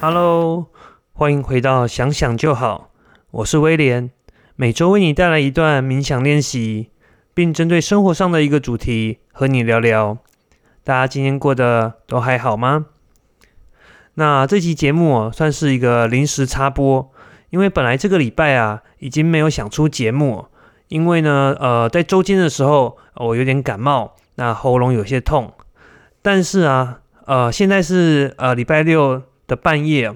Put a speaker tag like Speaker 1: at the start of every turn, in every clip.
Speaker 1: Hello，欢迎回到想想就好，我是威廉，每周为你带来一段冥想练习，并针对生活上的一个主题和你聊聊。大家今天过得都还好吗？那这期节目，算是一个临时插播，因为本来这个礼拜啊，已经没有想出节目，因为呢，呃，在周间的时候我有点感冒，那喉咙有些痛，但是啊，呃，现在是呃礼拜六的半夜，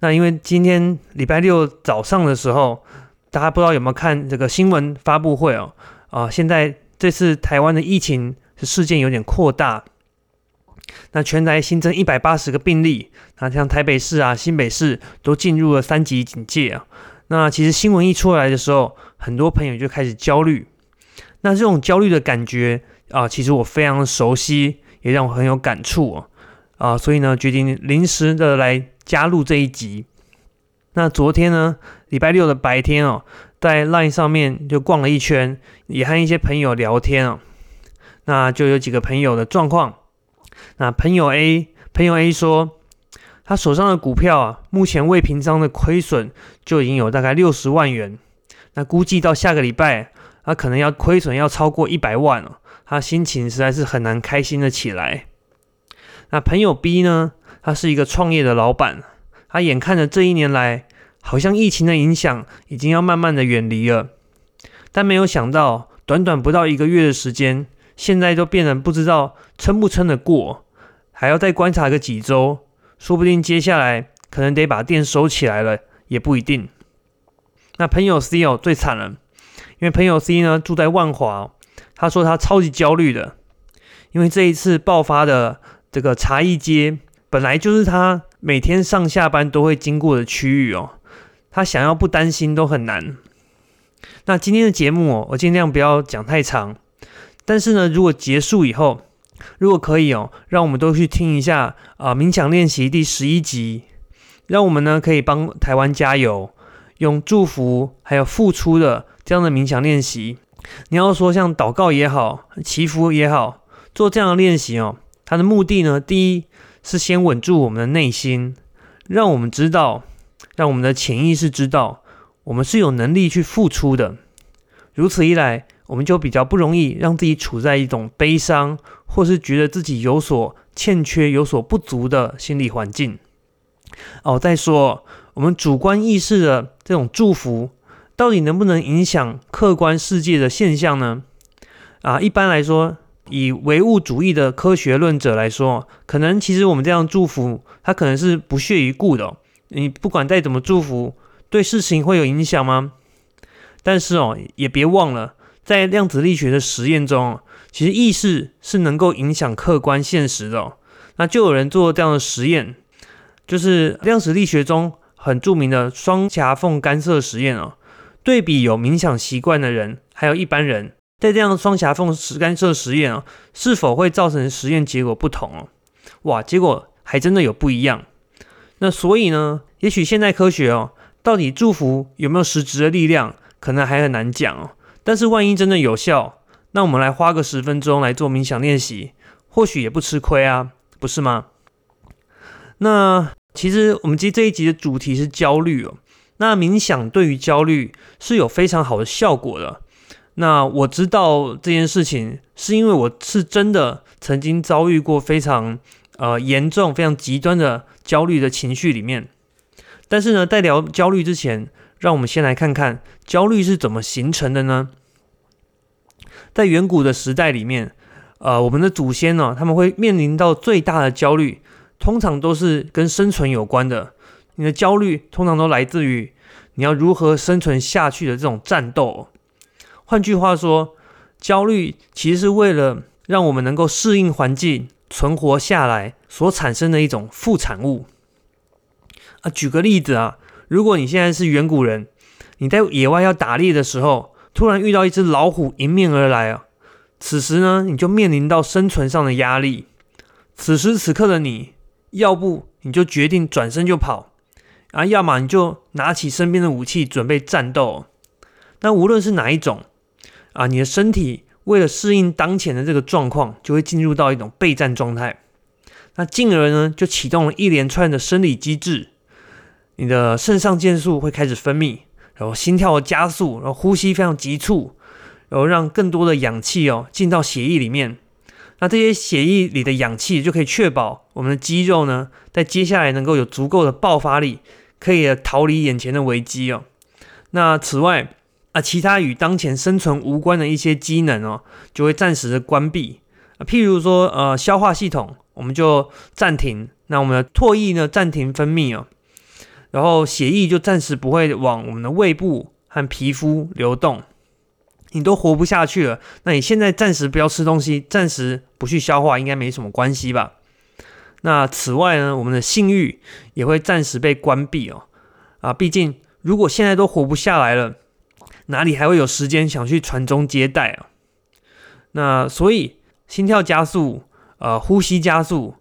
Speaker 1: 那因为今天礼拜六早上的时候，大家不知道有没有看这个新闻发布会哦，啊，现在这次台湾的疫情事件有点扩大。那全台新增一百八十个病例，那像台北市啊、新北市都进入了三级警戒啊。那其实新闻一出来的时候，很多朋友就开始焦虑。那这种焦虑的感觉啊，其实我非常熟悉，也让我很有感触啊。啊，所以呢，决定临时的来加入这一集。那昨天呢，礼拜六的白天哦，在 LINE 上面就逛了一圈，也和一些朋友聊天哦。那就有几个朋友的状况。那朋友 A，朋友 A 说，他手上的股票啊，目前未平仓的亏损就已经有大概六十万元。那估计到下个礼拜，他可能要亏损要超过一百万了。他心情实在是很难开心的起来。那朋友 B 呢，他是一个创业的老板，他眼看着这一年来，好像疫情的影响已经要慢慢的远离了，但没有想到，短短不到一个月的时间。现在都变得不知道撑不撑得过，还要再观察个几周，说不定接下来可能得把店收起来了，也不一定。那朋友 C 哦最惨了，因为朋友 C 呢住在万华，他说他超级焦虑的，因为这一次爆发的这个茶艺街本来就是他每天上下班都会经过的区域哦，他想要不担心都很难。那今天的节目哦，我尽量不要讲太长。但是呢，如果结束以后，如果可以哦，让我们都去听一下啊冥想练习第十一集，让我们呢可以帮台湾加油，用祝福还有付出的这样的冥想练习。你要说像祷告也好，祈福也好，做这样的练习哦，它的目的呢，第一是先稳住我们的内心，让我们知道，让我们的潜意识知道，我们是有能力去付出的。如此一来。我们就比较不容易让自己处在一种悲伤，或是觉得自己有所欠缺、有所不足的心理环境。哦，再说我们主观意识的这种祝福，到底能不能影响客观世界的现象呢？啊，一般来说，以唯物主义的科学论者来说，可能其实我们这样祝福，它可能是不屑一顾的。你不管再怎么祝福，对事情会有影响吗？但是哦，也别忘了。在量子力学的实验中，其实意识是能够影响客观现实的。那就有人做这样的实验，就是量子力学中很著名的双狭缝干涉实验哦。对比有冥想习惯的人，还有一般人，在这样的双狭缝实干涉实验哦，是否会造成实验结果不同哦？哇，结果还真的有不一样。那所以呢，也许现代科学哦，到底祝福有没有实质的力量，可能还很难讲哦。但是万一真的有效，那我们来花个十分钟来做冥想练习，或许也不吃亏啊，不是吗？那其实我们今这一集的主题是焦虑哦。那冥想对于焦虑是有非常好的效果的。那我知道这件事情，是因为我是真的曾经遭遇过非常呃严重、非常极端的焦虑的情绪里面。但是呢，在聊焦虑之前，让我们先来看看焦虑是怎么形成的呢？在远古的时代里面，呃，我们的祖先呢，他们会面临到最大的焦虑，通常都是跟生存有关的。你的焦虑通常都来自于你要如何生存下去的这种战斗。换句话说，焦虑其实是为了让我们能够适应环境、存活下来所产生的一种副产物。啊，举个例子啊。如果你现在是远古人，你在野外要打猎的时候，突然遇到一只老虎迎面而来啊，此时呢，你就面临到生存上的压力。此时此刻的你，要不你就决定转身就跑，啊，要么你就拿起身边的武器准备战斗。那无论是哪一种，啊，你的身体为了适应当前的这个状况，就会进入到一种备战状态。那进而呢就启动了一连串的生理机制，你的肾上腺素会开始分泌，然后心跳加速，然后呼吸非常急促，然后让更多的氧气哦进到血液里面。那这些血液里的氧气就可以确保我们的肌肉呢，在接下来能够有足够的爆发力，可以逃离眼前的危机哦。那此外啊，其他与当前生存无关的一些机能哦，就会暂时的关闭啊。譬如说，呃，消化系统我们就暂停，那我们的唾液呢暂停分泌哦，然后血液就暂时不会往我们的胃部和皮肤流动。你都活不下去了，那你现在暂时不要吃东西，暂时不去消化，应该没什么关系吧？那此外呢，我们的性欲也会暂时被关闭哦。啊，毕竟如果现在都活不下来了，哪里还会有时间想去传宗接代啊？那所以心跳加速，呃，呼吸加速，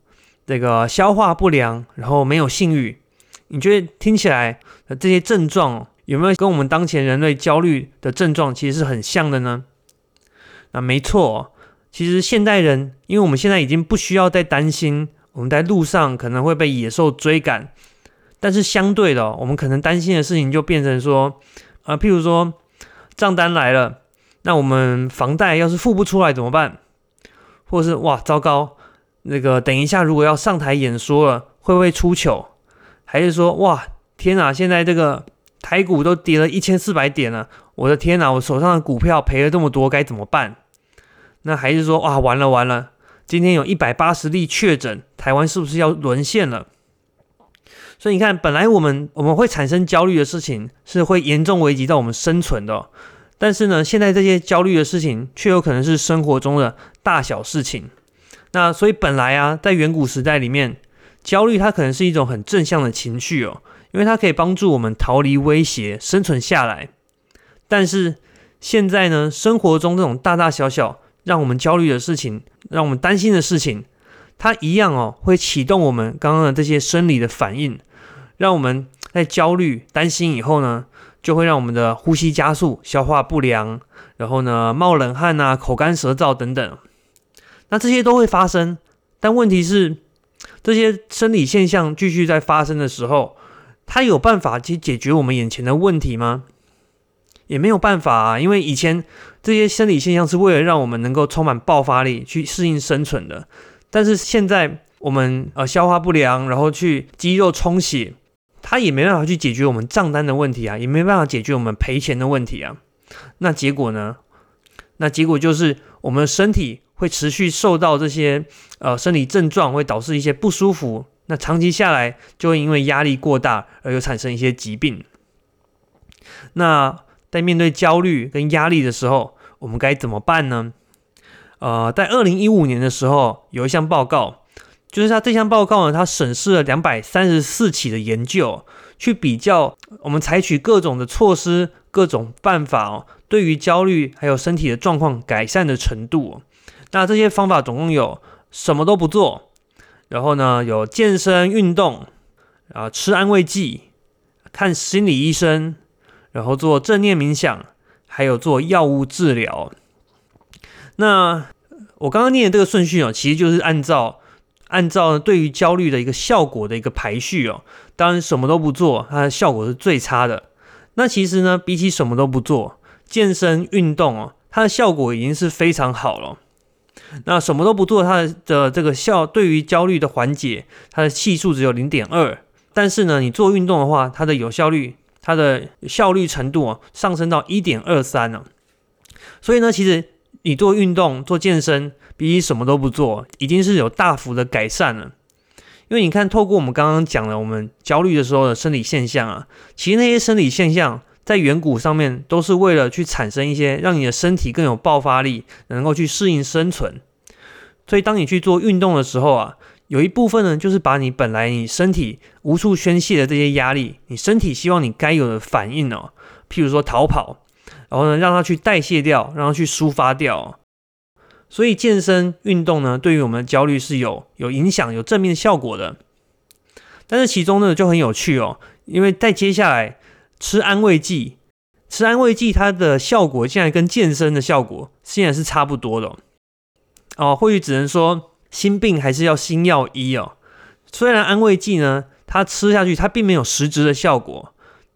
Speaker 1: 这个消化不良，然后没有性欲，你觉得听起来这些症状？有没有跟我们当前人类焦虑的症状其实是很像的呢？那没错，其实现代人，因为我们现在已经不需要再担心我们在路上可能会被野兽追赶，但是相对的，我们可能担心的事情就变成说，啊，譬如说账单来了，那我们房贷要是付不出来怎么办？或是哇，糟糕，那个等一下如果要上台演说了，会不会出糗？还是说哇，天哪，现在这个。台股都跌了一千四百点了，我的天哪！我手上的股票赔了这么多，该怎么办？那还是说，哇，完了完了！今天有一百八十例确诊，台湾是不是要沦陷了？所以你看，本来我们我们会产生焦虑的事情，是会严重危及到我们生存的。但是呢，现在这些焦虑的事情，却有可能是生活中的大小事情。那所以本来啊，在远古时代里面，焦虑它可能是一种很正向的情绪哦。因为它可以帮助我们逃离威胁、生存下来，但是现在呢，生活中这种大大小小让我们焦虑的事情、让我们担心的事情，它一样哦，会启动我们刚刚的这些生理的反应，让我们在焦虑、担心以后呢，就会让我们的呼吸加速、消化不良，然后呢冒冷汗啊、口干舌燥等等，那这些都会发生。但问题是，这些生理现象继续在发生的时候。它有办法去解决我们眼前的问题吗？也没有办法啊，因为以前这些生理现象是为了让我们能够充满爆发力去适应生存的。但是现在我们呃消化不良，然后去肌肉充血，他也没办法去解决我们账单的问题啊，也没办法解决我们赔钱的问题啊。那结果呢？那结果就是我们的身体会持续受到这些呃生理症状，会导致一些不舒服。那长期下来，就会因为压力过大而有产生一些疾病。那在面对焦虑跟压力的时候，我们该怎么办呢？呃，在二零一五年的时候，有一项报告，就是他这项报告呢，它审视了两百三十四起的研究，去比较我们采取各种的措施、各种办法哦，对于焦虑还有身体的状况改善的程度。那这些方法总共有什么都不做。然后呢，有健身运动，啊，吃安慰剂，看心理医生，然后做正念冥想，还有做药物治疗。那我刚刚念的这个顺序哦，其实就是按照按照对于焦虑的一个效果的一个排序哦。当然，什么都不做，它的效果是最差的。那其实呢，比起什么都不做，健身运动哦，它的效果已经是非常好了。那什么都不做，它的这个效对于焦虑的缓解，它的系数只有零点二。但是呢，你做运动的话，它的有效率，它的效率程度啊，上升到一点二三了。所以呢，其实你做运动、做健身，比什么都不做，已经是有大幅的改善了。因为你看，透过我们刚刚讲的我们焦虑的时候的生理现象啊，其实那些生理现象。在远古上面，都是为了去产生一些让你的身体更有爆发力，能够去适应生存。所以，当你去做运动的时候啊，有一部分呢，就是把你本来你身体无处宣泄的这些压力，你身体希望你该有的反应哦，譬如说逃跑，然后呢，让它去代谢掉，让它去抒发掉。所以，健身运动呢，对于我们的焦虑是有有影响、有正面效果的。但是其中呢，就很有趣哦，因为在接下来。吃安慰剂，吃安慰剂，它的效果竟然跟健身的效果竟然是差不多的哦。或许只能说心病还是要心药医哦。虽然安慰剂呢，它吃下去它并没有实质的效果，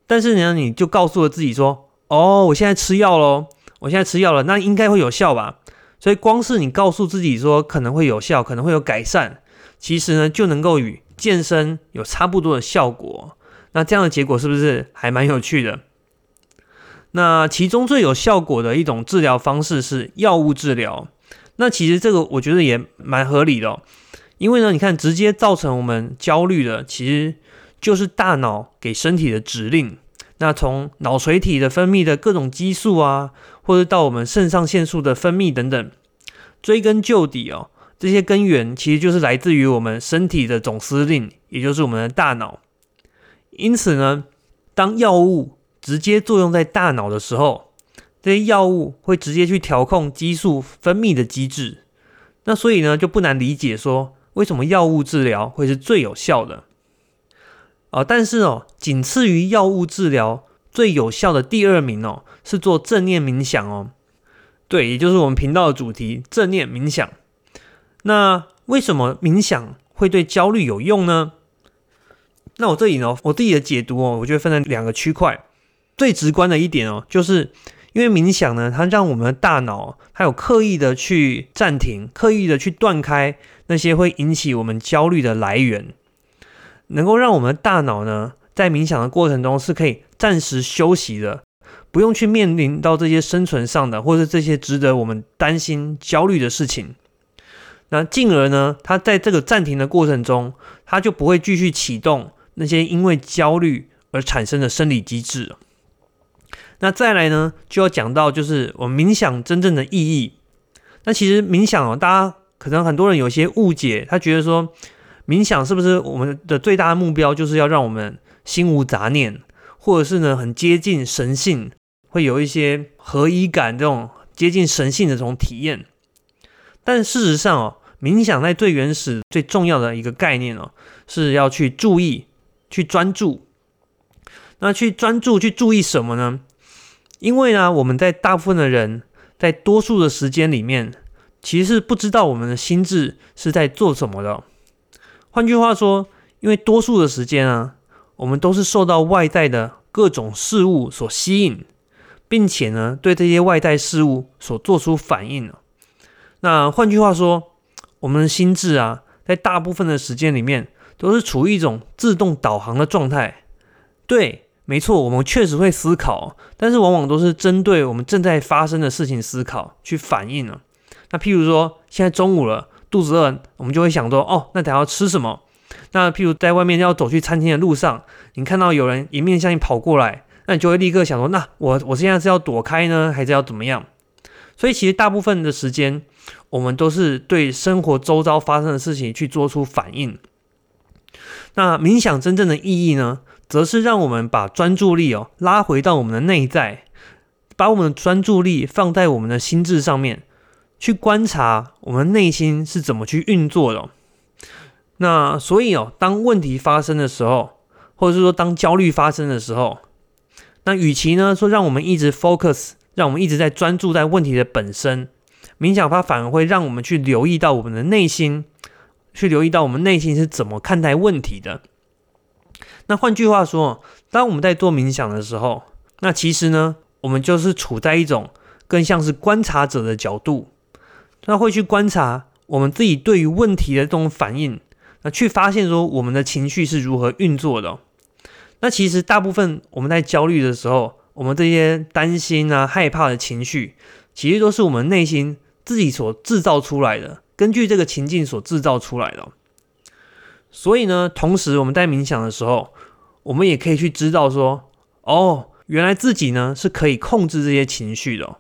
Speaker 1: 但是呢，你就告诉了自己说：“哦，我现在吃药喽，我现在吃药了，那应该会有效吧？”所以光是你告诉自己说可能会有效，可能会有改善，其实呢就能够与健身有差不多的效果。那这样的结果是不是还蛮有趣的？那其中最有效果的一种治疗方式是药物治疗。那其实这个我觉得也蛮合理的，因为呢，你看直接造成我们焦虑的，其实就是大脑给身体的指令。那从脑垂体的分泌的各种激素啊，或者到我们肾上腺素的分泌等等，追根究底哦，这些根源其实就是来自于我们身体的总司令，也就是我们的大脑。因此呢，当药物直接作用在大脑的时候，这些药物会直接去调控激素分泌的机制。那所以呢，就不难理解说，为什么药物治疗会是最有效的啊？但是哦，仅次于药物治疗最有效的第二名哦，是做正念冥想哦。对，也就是我们频道的主题——正念冥想。那为什么冥想会对焦虑有用呢？那我这里呢，我自己的解读哦，我觉得分成两个区块。最直观的一点哦，就是因为冥想呢，它让我们的大脑它有刻意的去暂停，刻意的去断开那些会引起我们焦虑的来源，能够让我们的大脑呢，在冥想的过程中是可以暂时休息的，不用去面临到这些生存上的或者这些值得我们担心焦虑的事情。那进而呢，它在这个暂停的过程中，它就不会继续启动。那些因为焦虑而产生的生理机制。那再来呢，就要讲到就是我们冥想真正的意义。那其实冥想哦，大家可能很多人有些误解，他觉得说冥想是不是我们的最大的目标就是要让我们心无杂念，或者是呢很接近神性，会有一些合一感这种接近神性的这种体验。但事实上哦，冥想在最原始、最重要的一个概念哦，是要去注意。去专注，那去专注去注意什么呢？因为呢，我们在大部分的人在多数的时间里面，其实是不知道我们的心智是在做什么的。换句话说，因为多数的时间啊，我们都是受到外在的各种事物所吸引，并且呢，对这些外在事物所做出反应了。那换句话说，我们的心智啊，在大部分的时间里面。都是处于一种自动导航的状态。对，没错，我们确实会思考，但是往往都是针对我们正在发生的事情思考去反应了。那譬如说，现在中午了，肚子饿，我们就会想说，哦，那等下要吃什么？那譬如在外面要走去餐厅的路上，你看到有人迎面向你跑过来，那你就会立刻想说，那我我现在是要躲开呢，还是要怎么样？所以其实大部分的时间，我们都是对生活周遭发生的事情去做出反应。那冥想真正的意义呢，则是让我们把专注力哦拉回到我们的内在，把我们的专注力放在我们的心智上面，去观察我们内心是怎么去运作的。那所以哦，当问题发生的时候，或者是说当焦虑发生的时候，那与其呢说让我们一直 focus，让我们一直在专注在问题的本身，冥想它反而会让我们去留意到我们的内心。去留意到我们内心是怎么看待问题的。那换句话说，当我们在做冥想的时候，那其实呢，我们就是处在一种更像是观察者的角度，那会去观察我们自己对于问题的这种反应，那去发现说我们的情绪是如何运作的。那其实大部分我们在焦虑的时候，我们这些担心啊、害怕的情绪，其实都是我们内心自己所制造出来的。根据这个情境所制造出来的，所以呢，同时我们在冥想的时候，我们也可以去知道说，哦，原来自己呢是可以控制这些情绪的。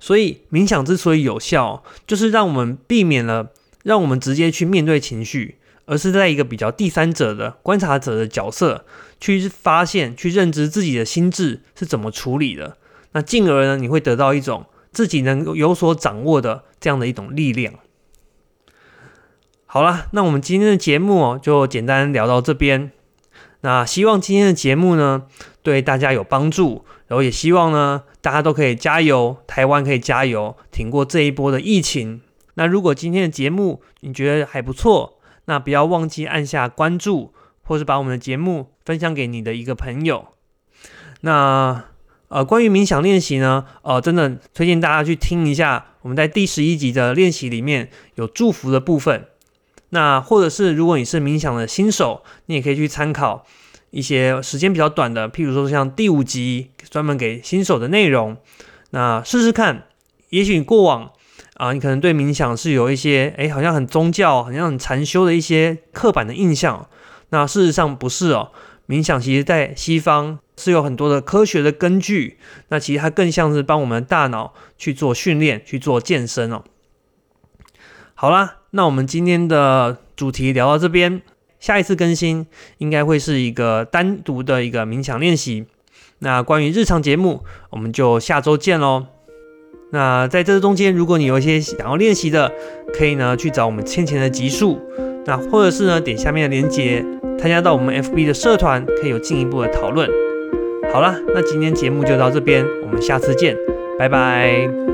Speaker 1: 所以冥想之所以有效，就是让我们避免了让我们直接去面对情绪，而是在一个比较第三者的观察者的角色去发现、去认知自己的心智是怎么处理的。那进而呢，你会得到一种。自己能有所掌握的这样的一种力量。好了，那我们今天的节目哦，就简单聊到这边。那希望今天的节目呢，对大家有帮助，然后也希望呢，大家都可以加油，台湾可以加油，挺过这一波的疫情。那如果今天的节目你觉得还不错，那不要忘记按下关注，或是把我们的节目分享给你的一个朋友。那呃，关于冥想练习呢，呃，真的推荐大家去听一下我们在第十一集的练习里面有祝福的部分。那或者是如果你是冥想的新手，你也可以去参考一些时间比较短的，譬如说像第五集专门给新手的内容。那试试看，也许过往啊，你可能对冥想是有一些哎，好像很宗教、好像很禅修的一些刻板的印象。那事实上不是哦，冥想其实在西方是有很多的科学的根据。那其实它更像是帮我们的大脑去做训练、去做健身哦。好啦，那我们今天的主题聊到这边，下一次更新应该会是一个单独的一个冥想练习。那关于日常节目，我们就下周见喽。那在这中间，如果你有一些想要练习的，可以呢去找我们欠钱的集数，那或者是呢点下面的链接，参加到我们 FB 的社团，可以有进一步的讨论。好了，那今天节目就到这边，我们下次见，拜拜。